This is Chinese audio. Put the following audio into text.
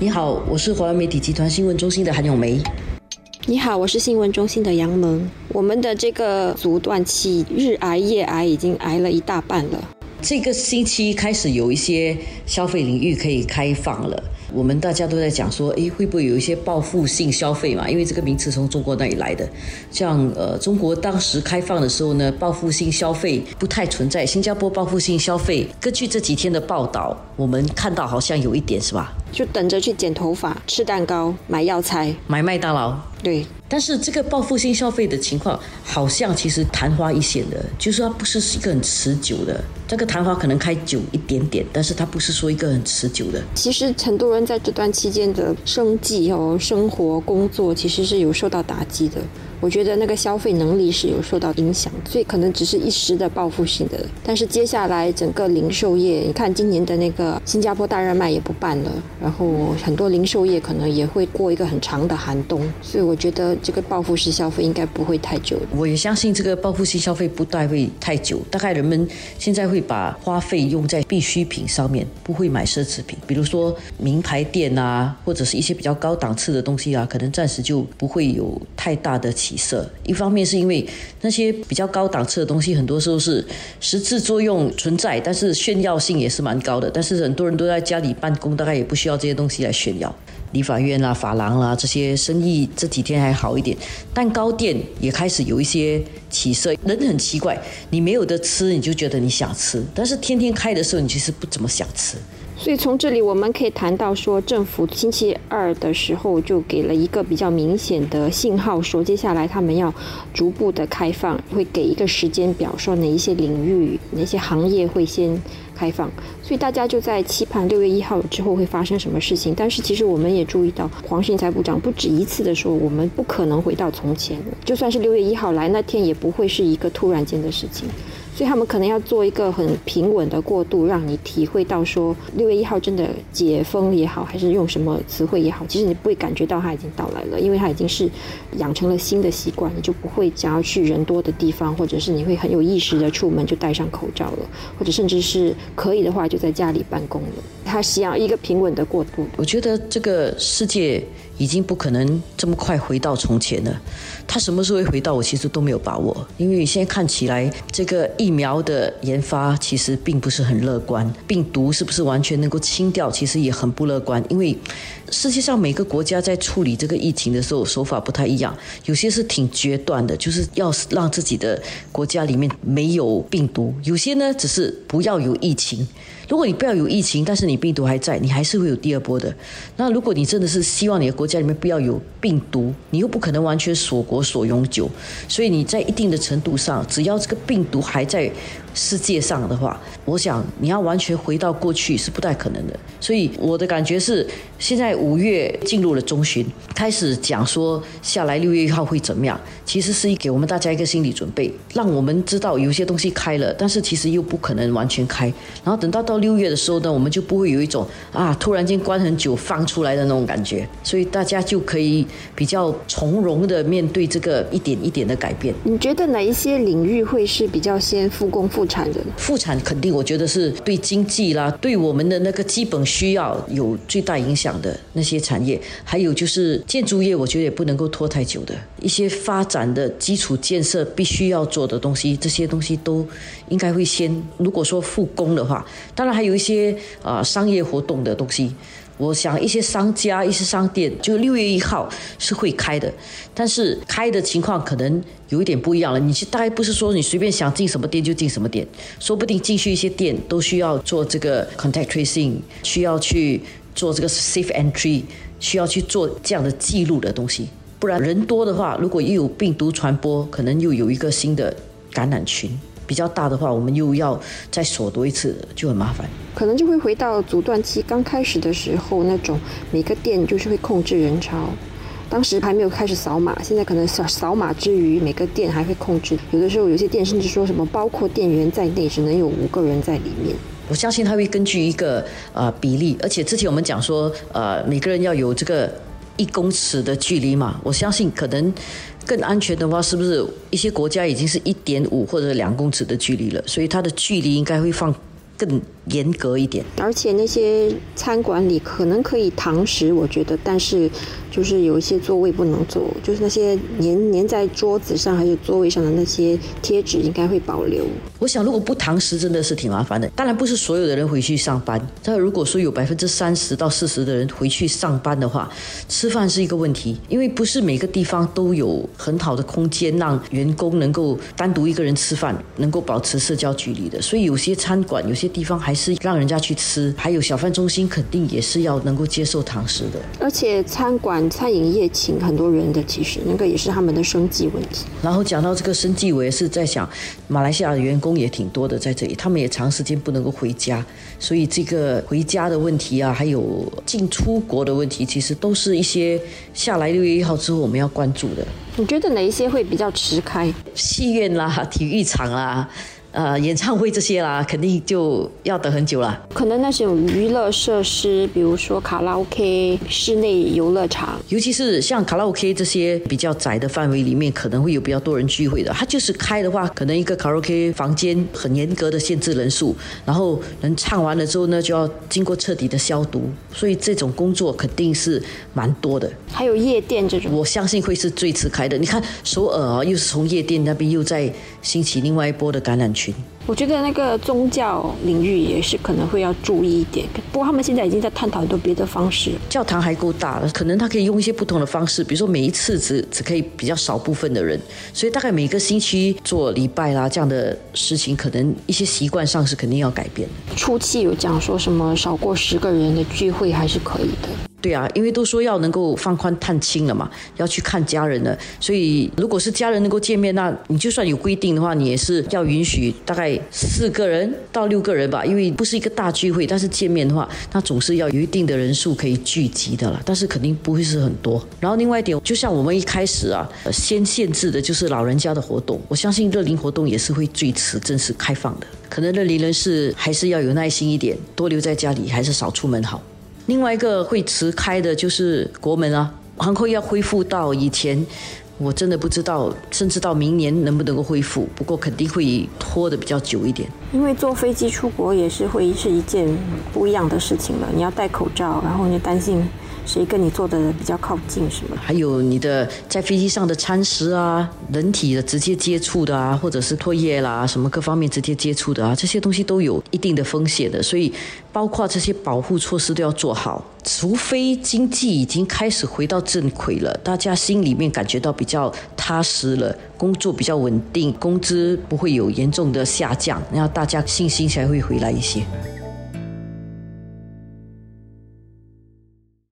你好，我是华为媒体集团新闻中心的韩永梅。你好，我是新闻中心的杨萌。我们的这个阻断期日癌夜癌，已经癌了一大半了。这个星期开始有一些消费领域可以开放了。我们大家都在讲说，诶，会不会有一些报复性消费嘛？因为这个名词从中国那里来的。像呃，中国当时开放的时候呢，报复性消费不太存在。新加坡报复性消费，根据这几天的报道，我们看到好像有一点，是吧？就等着去剪头发、吃蛋糕、买药材、买麦当劳。对，但是这个报复性消费的情况，好像其实昙花一现的，就是它不是一个很持久的。这个昙花可能开久一点点，但是它不是说一个很持久的。其实很多人在这段期间的生计哦、生活、工作，其实是有受到打击的。我觉得那个消费能力是有受到影响，所以可能只是一时的报复性的。但是接下来整个零售业，你看今年的那个新加坡大热卖也不办了，然后很多零售业可能也会过一个很长的寒冬，所以我觉得这个报复式消费应该不会太久。我也相信这个报复性消费不大会太久，大概人们现在会把花费用在必需品上面，不会买奢侈品，比如说名牌店啊，或者是一些比较高档次的东西啊，可能暂时就不会有太大的起。色，一方面是因为那些比较高档次的东西，很多时候是实质作用存在，但是炫耀性也是蛮高的。但是很多人都在家里办公，大概也不需要这些东西来炫耀。理发院啦、发廊啦这些生意这几天还好一点，蛋糕店也开始有一些起色。人很奇怪，你没有的吃，你就觉得你想吃，但是天天开的时候，你其实不怎么想吃。所以从这里我们可以谈到说，政府星期二的时候就给了一个比较明显的信号，说接下来他们要逐步的开放，会给一个时间表，说哪一些领域、哪些行业会先开放。所以大家就在期盼六月一号之后会发生什么事情。但是其实我们也注意到，黄训财部长不止一次的说，我们不可能回到从前，就算是六月一号来那天，也不会是一个突然间的事情。所以他们可能要做一个很平稳的过渡，让你体会到说六月一号真的解封也好，还是用什么词汇也好，其实你不会感觉到它已经到来了，因为它已经是养成了新的习惯，你就不会想要去人多的地方，或者是你会很有意识的出门就戴上口罩了，或者甚至是可以的话就在家里办公了。它需要一个平稳的过渡。我觉得这个世界。已经不可能这么快回到从前了。他什么时候会回到，我其实都没有把握。因为现在看起来，这个疫苗的研发其实并不是很乐观。病毒是不是完全能够清掉，其实也很不乐观。因为世界上每个国家在处理这个疫情的时候手法不太一样，有些是挺决断的，就是要让自己的国家里面没有病毒；有些呢，只是不要有疫情。如果你不要有疫情，但是你病毒还在，你还是会有第二波的。那如果你真的是希望你的国家里面不要有病毒，你又不可能完全锁国锁永久，所以你在一定的程度上，只要这个病毒还在。世界上的话，我想你要完全回到过去是不太可能的。所以我的感觉是，现在五月进入了中旬，开始讲说下来六月一号会怎么样，其实是给我们大家一个心理准备，让我们知道有些东西开了，但是其实又不可能完全开。然后等到到六月的时候呢，我们就不会有一种啊突然间关很久放出来的那种感觉，所以大家就可以比较从容的面对这个一点一点的改变。你觉得哪一些领域会是比较先复工复？产的复产肯定，我觉得是对经济啦，对我们的那个基本需要有最大影响的那些产业，还有就是建筑业，我觉得也不能够拖太久的。一些发展的基础建设必须要做的东西，这些东西都应该会先。如果说复工的话，当然还有一些啊商业活动的东西。我想一些商家、一些商店，就六月一号是会开的，但是开的情况可能有一点不一样了。你大概不是说你随便想进什么店就进什么店，说不定进去一些店都需要做这个 contact tracing，需要去做这个 safe entry，需要去做这样的记录的东西。不然人多的话，如果又有病毒传播，可能又有一个新的感染群。比较大的话，我们又要再锁多一次，就很麻烦。可能就会回到阻断期刚开始的时候那种，每个店就是会控制人潮。当时还没有开始扫码，现在可能扫扫码之余，每个店还会控制。有的时候有些店甚至说什么，包括店员在内，只能有五个人在里面。我相信他会根据一个呃比例，而且之前我们讲说，呃每个人要有这个一公尺的距离嘛。我相信可能。更安全的话，是不是一些国家已经是一点五或者两公尺的距离了？所以它的距离应该会放更严格一点。而且那些餐馆里可能可以堂食，我觉得，但是就是有一些座位不能坐，就是那些粘粘在桌子上还有座位上的那些贴纸应该会保留。我想，如果不堂食真的是挺麻烦的。当然不是所有的人回去上班，但如果说有百分之三十到四十的人回去上班的话，吃饭是一个问题，因为不是每个地方都有很好的空间让员工能够单独一个人吃饭，能够保持社交距离的。所以有些餐馆、有些地方还是让人家去吃，还有小贩中心肯定也是要能够接受堂食的。而且餐馆、餐饮业请很多人的，其实那个也是他们的生计问题。然后讲到这个生计，我也是在想，马来西亚的员工也挺多的在这里，他们也长时间不能够回家，所以这个回家的问题啊，还有进出国的问题，其实都是一些下来六月一号之后我们要关注的。你觉得哪一些会比较迟开？戏院啦，体育场啦。呃，演唱会这些啦，肯定就要等很久了。可能那种娱乐设施，比如说卡拉 OK、室内游乐场，尤其是像卡拉 OK 这些比较窄的范围里面，可能会有比较多人聚会的。它就是开的话，可能一个卡拉 OK 房间很严格的限制人数，然后人唱完了之后呢，就要经过彻底的消毒，所以这种工作肯定是蛮多的。还有夜店这种，我相信会是最迟开的。你看首尔啊，又是从夜店那边又在兴起另外一波的感染群。我觉得那个宗教领域也是可能会要注意一点。不过他们现在已经在探讨很多别的方式。教堂还够大了，可能他可以用一些不同的方式，比如说每一次只只可以比较少部分的人，所以大概每个星期做礼拜啦这样的事情，可能一些习惯上是肯定要改变。初期有讲说什么少过十个人的聚会还是可以的。对啊，因为都说要能够放宽探亲了嘛，要去看家人了，所以如果是家人能够见面，那你就算有规定的话，你也是要允许大概四个人到六个人吧，因为不是一个大聚会，但是见面的话，那总是要有一定的人数可以聚集的了，但是肯定不会是很多。然后另外一点，就像我们一开始啊，先限制的就是老人家的活动，我相信乐龄活动也是会最迟正式开放的，可能乐龄人士还是要有耐心一点，多留在家里，还是少出门好。另外一个会迟开的就是国门啊，航空要恢复到以前，我真的不知道，甚至到明年能不能够恢复，不过肯定会拖的比较久一点。因为坐飞机出国也是会是一件不一样的事情了，你要戴口罩，然后你担心。谁跟你坐的比较靠近？什么？还有你的在飞机上的餐食啊，人体的直接接触的啊，或者是唾液啦，什么各方面直接接触的啊，这些东西都有一定的风险的。所以，包括这些保护措施都要做好。除非经济已经开始回到正轨了，大家心里面感觉到比较踏实了，工作比较稳定，工资不会有严重的下降，然后大家信心才会回来一些。